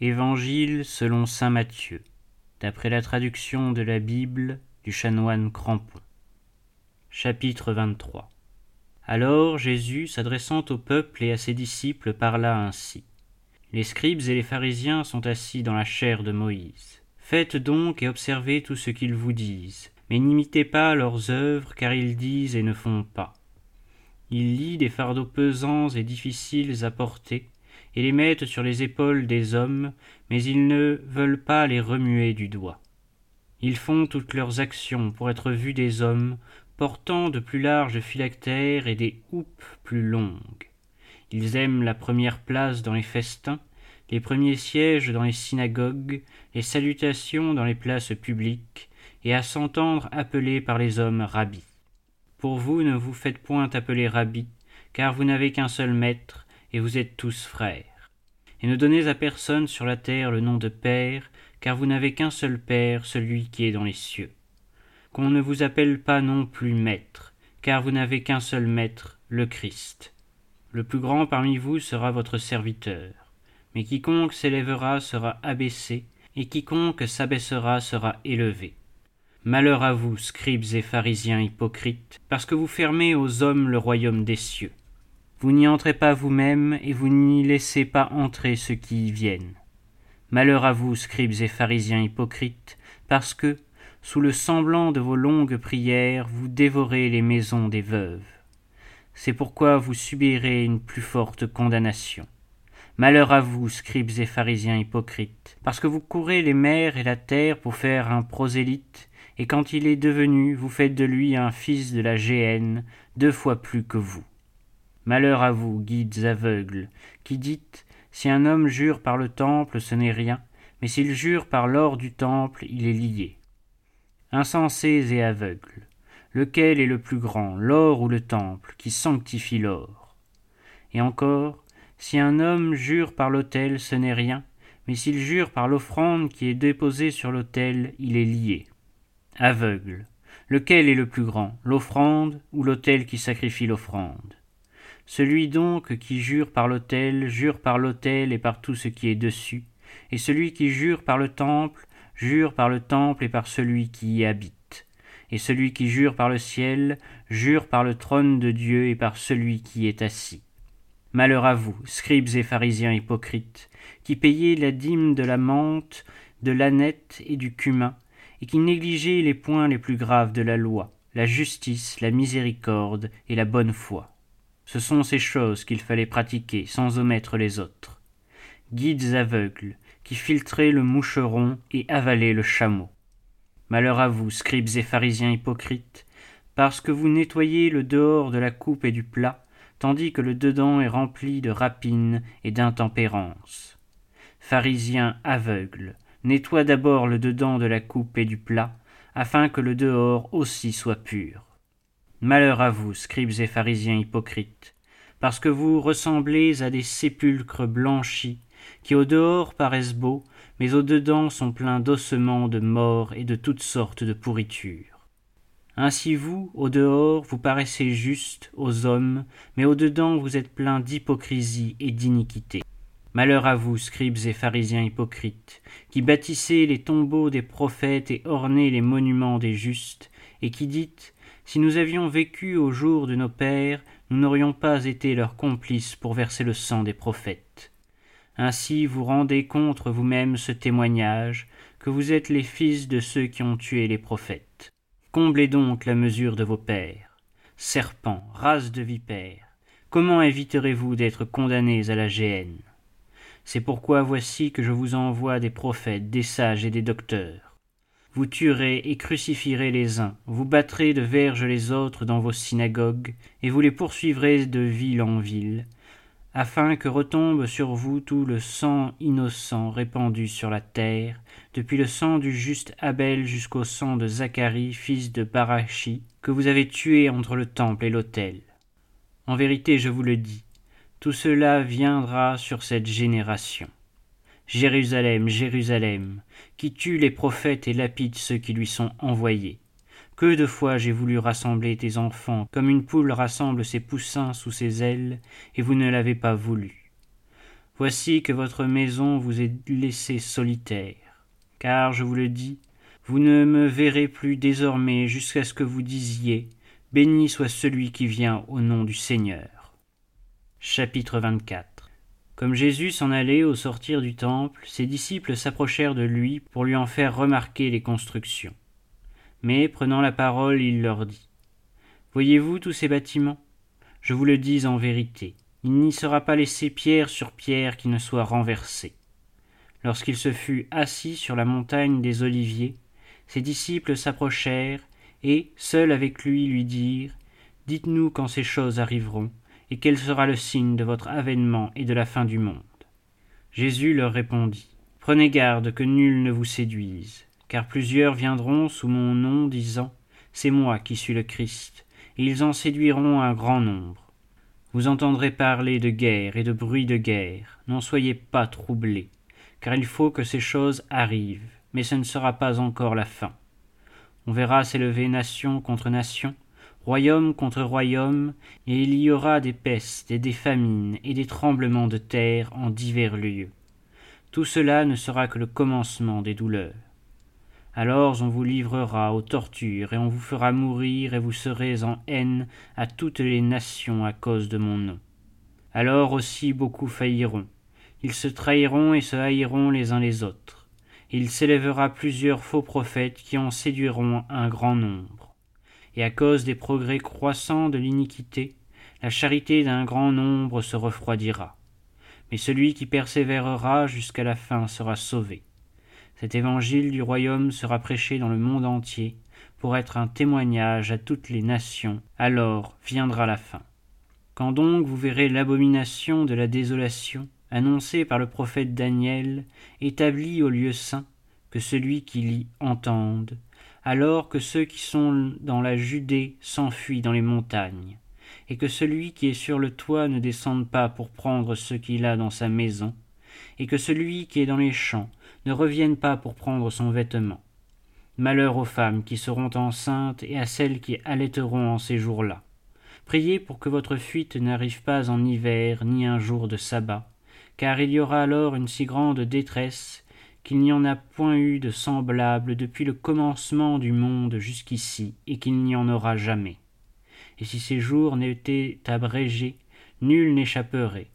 Évangile selon saint Matthieu, d'après la traduction de la Bible du chanoine Crampon. Chapitre 23 Alors Jésus, s'adressant au peuple et à ses disciples, parla ainsi. Les scribes et les pharisiens sont assis dans la chair de Moïse. Faites donc et observez tout ce qu'ils vous disent, mais n'imitez pas leurs œuvres, car ils disent et ne font pas. Ils lient des fardeaux pesants et difficiles à porter, et les mettent sur les épaules des hommes, mais ils ne veulent pas les remuer du doigt. Ils font toutes leurs actions pour être vus des hommes, portant de plus larges phylactères et des houppes plus longues. Ils aiment la première place dans les festins, les premiers sièges dans les synagogues, les salutations dans les places publiques, et à s'entendre appeler par les hommes rabbis. Pour vous ne vous faites point appeler rabbi, car vous n'avez qu'un seul maître, et vous êtes tous frères. Et ne donnez à personne sur la terre le nom de Père, car vous n'avez qu'un seul Père, celui qui est dans les cieux. Qu'on ne vous appelle pas non plus Maître, car vous n'avez qu'un seul Maître, le Christ. Le plus grand parmi vous sera votre serviteur. Mais quiconque s'élèvera sera abaissé, et quiconque s'abaissera sera élevé. Malheur à vous, scribes et pharisiens hypocrites, parce que vous fermez aux hommes le royaume des cieux. Vous n'y entrez pas vous-même, et vous n'y laissez pas entrer ceux qui y viennent. Malheur à vous, scribes et pharisiens hypocrites, parce que, sous le semblant de vos longues prières, vous dévorez les maisons des veuves. C'est pourquoi vous subirez une plus forte condamnation. Malheur à vous, scribes et pharisiens hypocrites, parce que vous courez les mers et la terre pour faire un prosélyte, et quand il est devenu, vous faites de lui un fils de la géhenne, deux fois plus que vous. Malheur à vous, guides aveugles, qui dites Si un homme jure par le temple, ce n'est rien, mais s'il jure par l'or du temple, il est lié. Insensés et aveugles, lequel est le plus grand, l'or ou le temple, qui sanctifie l'or? Et encore, si un homme jure par l'autel, ce n'est rien, mais s'il jure par l'offrande qui est déposée sur l'autel, il est lié. Aveugle, lequel est le plus grand, l'offrande ou l'autel qui sacrifie l'offrande? Celui donc qui jure par l'autel, jure par l'autel et par tout ce qui est dessus, et celui qui jure par le temple, jure par le temple et par celui qui y habite. Et celui qui jure par le ciel, jure par le trône de Dieu et par celui qui est assis. Malheur à vous, scribes et pharisiens hypocrites, qui payez la dîme de la menthe, de l'ânette et du cumin, et qui négligez les points les plus graves de la loi, la justice, la miséricorde et la bonne foi. Ce sont ces choses qu'il fallait pratiquer sans omettre les autres. Guides aveugles, qui filtraient le moucheron et avalaient le chameau. Malheur à vous, scribes et pharisiens hypocrites, parce que vous nettoyez le dehors de la coupe et du plat, tandis que le dedans est rempli de rapines et d'intempérance. Pharisiens aveugles, nettoie d'abord le dedans de la coupe et du plat, afin que le dehors aussi soit pur. Malheur à vous, scribes et pharisiens hypocrites, parce que vous ressemblez à des sépulcres blanchis, qui au dehors paraissent beaux, mais au dedans sont pleins d'ossements de mort et de toutes sortes de pourritures. Ainsi vous, au dehors, vous paraissez justes aux hommes, mais au dedans vous êtes pleins d'hypocrisie et d'iniquité. Malheur à vous, scribes et pharisiens hypocrites, qui bâtissez les tombeaux des prophètes et ornez les monuments des justes, et qui dites si nous avions vécu au jour de nos pères, nous n'aurions pas été leurs complices pour verser le sang des prophètes. Ainsi vous rendez contre vous-même ce témoignage, que vous êtes les fils de ceux qui ont tué les prophètes. Comblez donc la mesure de vos pères. Serpents, race de vipères, comment éviterez-vous d'être condamnés à la géhenne? C'est pourquoi voici que je vous envoie des prophètes, des sages et des docteurs vous tuerez et crucifierez les uns, vous battrez de verges les autres dans vos synagogues, et vous les poursuivrez de ville en ville, afin que retombe sur vous tout le sang innocent répandu sur la terre, depuis le sang du juste Abel jusqu'au sang de Zacharie, fils de Barachi, que vous avez tué entre le temple et l'autel. En vérité, je vous le dis, tout cela viendra sur cette génération. Jérusalem, Jérusalem, qui tue les prophètes et lapide ceux qui lui sont envoyés. Que de fois j'ai voulu rassembler tes enfants, comme une poule rassemble ses poussins sous ses ailes, et vous ne l'avez pas voulu. Voici que votre maison vous est laissée solitaire. Car, je vous le dis, vous ne me verrez plus désormais jusqu'à ce que vous disiez Béni soit celui qui vient au nom du Seigneur. Chapitre 24 Comme Jésus s'en allait au sortir du temple, ses disciples s'approchèrent de lui pour lui en faire remarquer les constructions. Mais, prenant la parole, il leur dit Voyez-vous tous ces bâtiments? Je vous le dis en vérité, il n'y sera pas laissé pierre sur pierre qui ne soit renversée. Lorsqu'il se fut assis sur la montagne des Oliviers, ses disciples s'approchèrent et, seuls avec lui, lui dirent Dites-nous quand ces choses arriveront, et quel sera le signe de votre avènement et de la fin du monde? Jésus leur répondit Prenez garde que nul ne vous séduise, car plusieurs viendront sous mon nom, disant C'est moi qui suis le Christ, et ils en séduiront un grand nombre. Vous entendrez parler de guerre et de bruit de guerre. N'en soyez pas troublés, car il faut que ces choses arrivent, mais ce ne sera pas encore la fin. On verra s'élever nation contre nation, royaume contre royaume, et il y aura des pestes et des famines et des tremblements de terre en divers lieux. Tout cela ne sera que le commencement des douleurs. Alors on vous livrera aux tortures, et on vous fera mourir, et vous serez en haine à toutes les nations à cause de mon nom. Alors aussi beaucoup failliront. Ils se trahiront et se haïront les uns les autres il s'élèvera plusieurs faux prophètes qui en séduiront un grand nombre. Et à cause des progrès croissants de l'iniquité, la charité d'un grand nombre se refroidira. Mais celui qui persévérera jusqu'à la fin sera sauvé. Cet évangile du royaume sera prêché dans le monde entier pour être un témoignage à toutes les nations, alors viendra la fin. Quand donc vous verrez l'abomination de la désolation, annoncé par le prophète Daniel, établi au lieu saint, que celui qui lit entende, alors que ceux qui sont dans la Judée s'enfuient dans les montagnes, et que celui qui est sur le toit ne descende pas pour prendre ce qu'il a dans sa maison, et que celui qui est dans les champs ne revienne pas pour prendre son vêtement. Malheur aux femmes qui seront enceintes et à celles qui allaiteront en ces jours-là. Priez pour que votre fuite n'arrive pas en hiver ni un jour de sabbat, car il y aura alors une si grande détresse qu'il n'y en a point eu de semblable depuis le commencement du monde jusqu'ici, et qu'il n'y en aura jamais. Et si ces jours n'étaient abrégés, nul n'échapperait,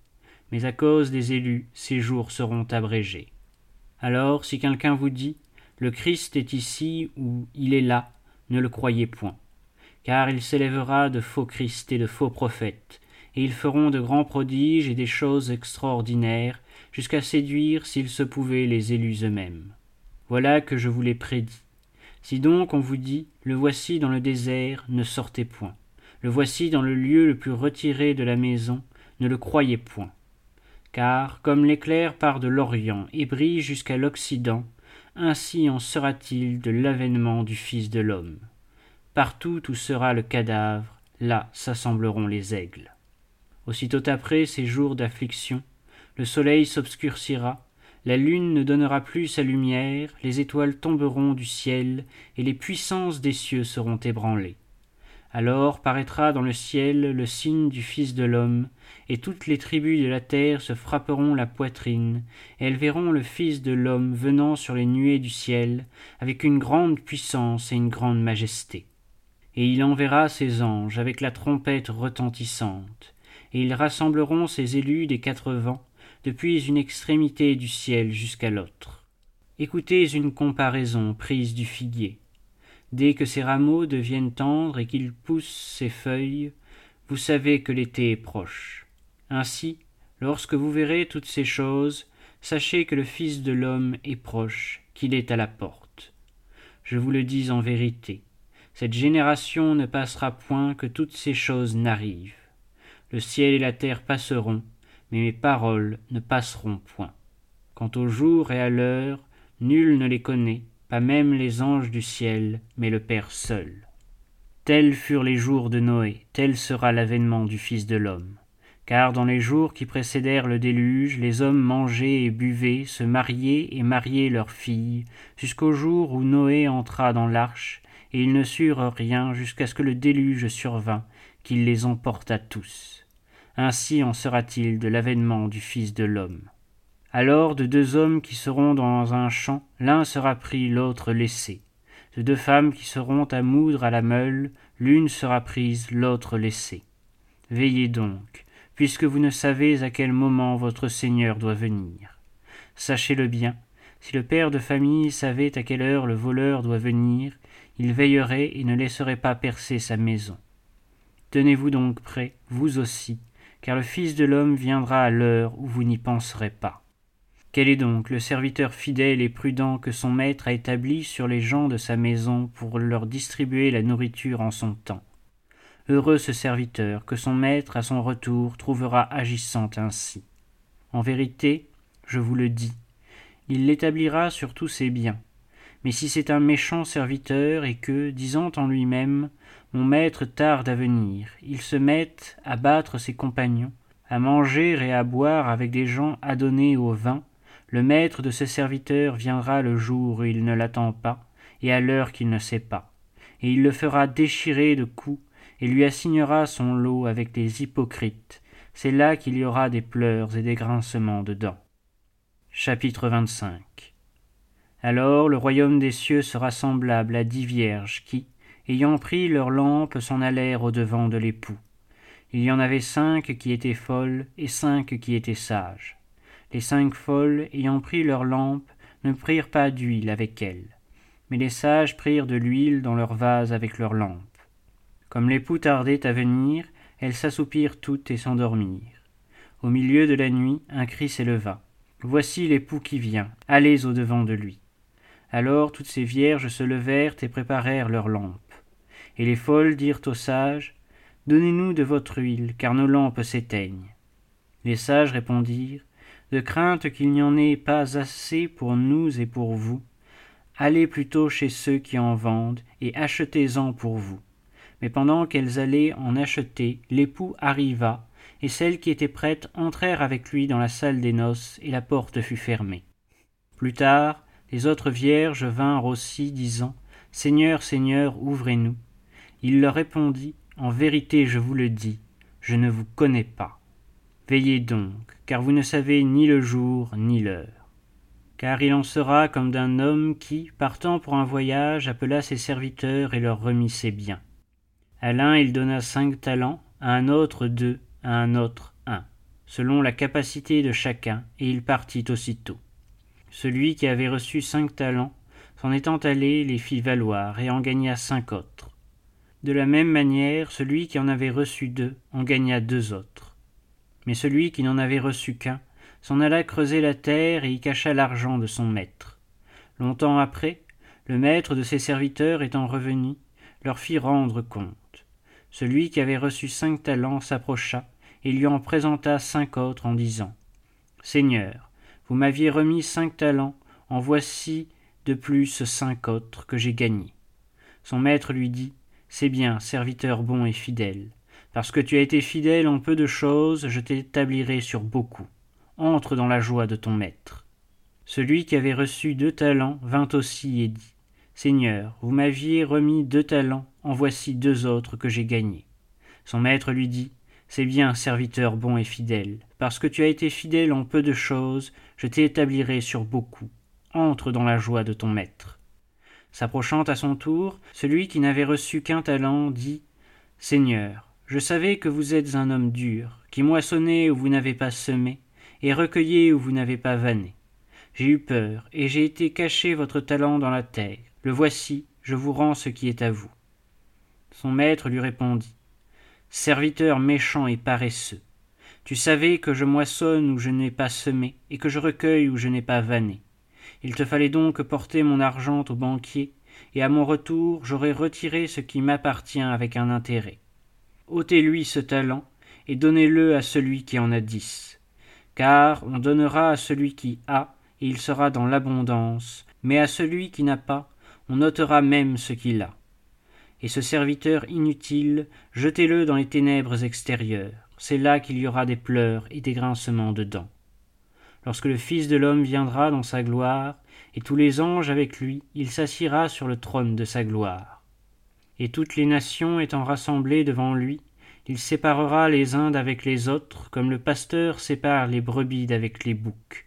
mais à cause des élus, ces jours seront abrégés. Alors, si quelqu'un vous dit Le Christ est ici ou il est là, ne le croyez point, car il s'élèvera de faux Christ et de faux prophètes, et ils feront de grands prodiges et des choses extraordinaires, jusqu'à séduire, s'ils se pouvaient, les élus eux-mêmes. Voilà que je vous l'ai prédit. Si donc on vous dit Le voici dans le désert, ne sortez point. Le voici dans le lieu le plus retiré de la maison, ne le croyez point. Car, comme l'éclair part de l'Orient et brille jusqu'à l'Occident, ainsi en sera-t-il de l'avènement du Fils de l'homme. Partout où sera le cadavre, là s'assembleront les aigles. Aussitôt après ces jours d'affliction, le soleil s'obscurcira, la lune ne donnera plus sa lumière, les étoiles tomberont du ciel, et les puissances des cieux seront ébranlées. Alors paraîtra dans le ciel le signe du Fils de l'homme, et toutes les tribus de la terre se frapperont la poitrine, et elles verront le Fils de l'homme venant sur les nuées du ciel, avec une grande puissance et une grande majesté. Et il enverra ses anges avec la trompette retentissante, et ils rassembleront ces élus des quatre vents, depuis une extrémité du ciel jusqu'à l'autre. Écoutez une comparaison prise du figuier. Dès que ses rameaux deviennent tendres et qu'il pousse ses feuilles, vous savez que l'été est proche. Ainsi, lorsque vous verrez toutes ces choses, sachez que le Fils de l'homme est proche, qu'il est à la porte. Je vous le dis en vérité, cette génération ne passera point que toutes ces choses n'arrivent. Le ciel et la terre passeront, mais mes paroles ne passeront point. Quant au jour et à l'heure, nul ne les connaît, pas même les anges du ciel, mais le Père seul. Tels furent les jours de Noé, tel sera l'avènement du Fils de l'homme. Car dans les jours qui précédèrent le déluge, les hommes mangeaient et buvaient, se mariaient et mariaient leurs filles, jusqu'au jour où Noé entra dans l'arche, et ils ne surent rien jusqu'à ce que le déluge survint, qu'il les emporta tous. Ainsi en sera-t-il de l'avènement du Fils de l'homme. Alors de deux hommes qui seront dans un champ, l'un sera pris, l'autre laissé. De deux femmes qui seront à moudre à la meule, l'une sera prise, l'autre laissée. Veillez donc, puisque vous ne savez à quel moment votre Seigneur doit venir. Sachez-le bien, si le père de famille savait à quelle heure le voleur doit venir, il veillerait et ne laisserait pas percer sa maison. Tenez-vous donc prêts, vous aussi, car le Fils de l'homme viendra à l'heure où vous n'y penserez pas. Quel est donc le serviteur fidèle et prudent que son maître a établi sur les gens de sa maison pour leur distribuer la nourriture en son temps? Heureux ce serviteur que son maître à son retour trouvera agissant ainsi. En vérité, je vous le dis, il l'établira sur tous ses biens. Mais si c'est un méchant serviteur et que, disant en lui-même, mon maître tarde à venir, il se mette à battre ses compagnons, à manger et à boire avec des gens adonnés au vin, le maître de ce serviteur viendra le jour où il ne l'attend pas, et à l'heure qu'il ne sait pas, et il le fera déchirer de coups, et lui assignera son lot avec les hypocrites. C'est là qu'il y aura des pleurs et des grincements de dents. Chapitre 25 Alors le royaume des cieux sera semblable à dix vierges qui, ayant pris leurs lampes, s'en allèrent au-devant de l'époux. Il y en avait cinq qui étaient folles et cinq qui étaient sages. Les cinq folles, ayant pris leurs lampes, ne prirent pas d'huile avec elles, mais les sages prirent de l'huile dans leurs vases avec leurs lampes. Comme l'époux tardait à venir, elles s'assoupirent toutes et s'endormirent. Au milieu de la nuit, un cri s'éleva. Voici l'époux qui vient, allez au-devant de lui. Alors toutes ces vierges se levèrent et préparèrent leurs lampes. Et les folles dirent aux sages, Donnez-nous de votre huile, car nos lampes s'éteignent. Les sages répondirent, De crainte qu'il n'y en ait pas assez pour nous et pour vous, allez plutôt chez ceux qui en vendent, et achetez-en pour vous. Mais pendant qu'elles allaient en acheter, l'époux arriva, et celles qui étaient prêtes entrèrent avec lui dans la salle des noces, et la porte fut fermée. Plus tard, les autres vierges vinrent aussi, disant Seigneur, Seigneur, ouvrez-nous. Il leur répondit En vérité, je vous le dis, je ne vous connais pas. Veillez donc, car vous ne savez ni le jour ni l'heure. Car il en sera comme d'un homme qui, partant pour un voyage, appela ses serviteurs et leur remit ses biens. À l'un il donna cinq talents, à un autre deux, à un autre un, selon la capacité de chacun, et il partit aussitôt. Celui qui avait reçu cinq talents, s'en étant allé, les fit valoir, et en gagna cinq autres. De la même manière, celui qui en avait reçu deux en gagna deux autres. Mais celui qui n'en avait reçu qu'un s'en alla creuser la terre et y cacha l'argent de son maître. Longtemps après, le maître de ses serviteurs étant revenu, leur fit rendre compte. Celui qui avait reçu cinq talents s'approcha et lui en présenta cinq autres en disant Seigneur, vous m'aviez remis cinq talents, en voici de plus cinq autres que j'ai gagnés. Son maître lui dit C'est bien, serviteur bon et fidèle. Parce que tu as été fidèle en peu de choses, je t'établirai sur beaucoup. Entre dans la joie de ton maître. Celui qui avait reçu deux talents vint aussi et dit Seigneur, vous m'aviez remis deux talents, en voici deux autres que j'ai gagnés. Son maître lui dit c'est bien, serviteur bon et fidèle. Parce que tu as été fidèle en peu de choses, je t'établirai sur beaucoup. Entre dans la joie de ton maître. S'approchant à son tour, celui qui n'avait reçu qu'un talent dit Seigneur, je savais que vous êtes un homme dur, qui moissonnez où vous n'avez pas semé, et recueillez où vous n'avez pas vanné. J'ai eu peur, et j'ai été cacher votre talent dans la terre. Le voici, je vous rends ce qui est à vous. Son maître lui répondit Serviteur méchant et paresseux, tu savais que je moissonne où je n'ai pas semé, et que je recueille où je n'ai pas vanné. Il te fallait donc porter mon argent au banquier, et à mon retour j'aurais retiré ce qui m'appartient avec un intérêt. ôtez-lui ce talent, et donnez-le à celui qui en a dix. Car on donnera à celui qui a, et il sera dans l'abondance, mais à celui qui n'a pas, on ôtera même ce qu'il a et ce serviteur inutile, jetez-le dans les ténèbres extérieures. C'est là qu'il y aura des pleurs et des grincements de dents. Lorsque le Fils de l'homme viendra dans sa gloire, et tous les anges avec lui, il s'assiera sur le trône de sa gloire. Et toutes les nations étant rassemblées devant lui, il séparera les uns d'avec les autres, comme le pasteur sépare les brebis d'avec les boucs.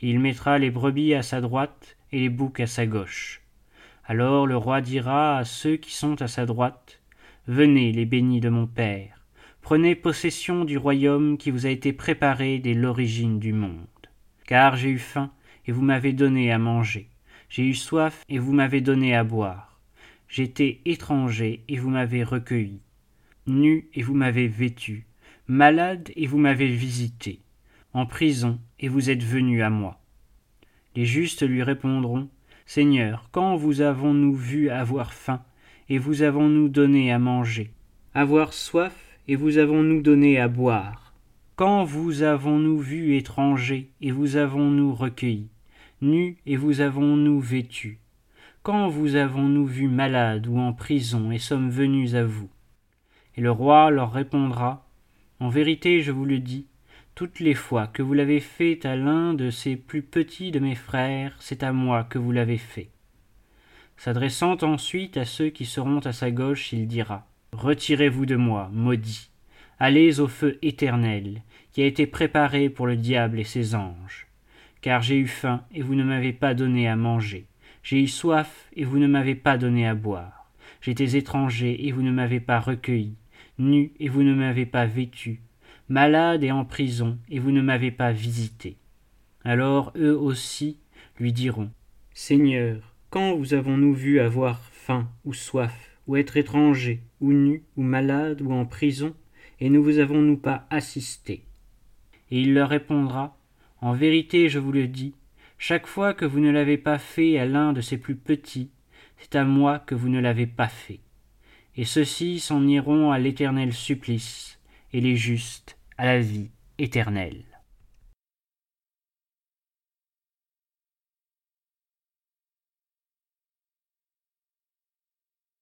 il mettra les brebis à sa droite et les boucs à sa gauche. Alors le roi dira à ceux qui sont à sa droite, Venez, les bénis de mon Père, prenez possession du royaume qui vous a été préparé dès l'origine du monde. Car j'ai eu faim, et vous m'avez donné à manger. J'ai eu soif, et vous m'avez donné à boire. J'étais étranger, et vous m'avez recueilli. Nu, et vous m'avez vêtu. Malade, et vous m'avez visité. En prison, et vous êtes venu à moi. Les justes lui répondront, Seigneur, quand vous avons-nous vu avoir faim, et vous avons-nous donné à manger? Avoir soif, et vous avons-nous donné à boire? Quand vous avons-nous vu étranger, et vous avons-nous recueilli Nu, et vous avons-nous vêtu Quand vous avons-nous vu malade ou en prison, et sommes venus à vous? Et le roi leur répondra, En vérité, je vous le dis, toutes les fois que vous l'avez fait à l'un de ces plus petits de mes frères, c'est à moi que vous l'avez fait. S'adressant ensuite à ceux qui seront à sa gauche, il dira Retirez-vous de moi, maudits, allez au feu éternel, qui a été préparé pour le diable et ses anges. Car j'ai eu faim, et vous ne m'avez pas donné à manger. J'ai eu soif, et vous ne m'avez pas donné à boire. J'étais étranger, et vous ne m'avez pas recueilli. Nu, et vous ne m'avez pas vêtu. Malade et en prison, et vous ne m'avez pas visité. Alors eux aussi lui diront Seigneur, quand vous avons-nous vu avoir faim ou soif, ou être étranger, ou nu, ou malade, ou en prison, et ne vous avons-nous pas assisté Et il leur répondra En vérité, je vous le dis, chaque fois que vous ne l'avez pas fait à l'un de ces plus petits, c'est à moi que vous ne l'avez pas fait. Et ceux-ci s'en iront à l'éternel supplice, et les justes à la vie éternelle.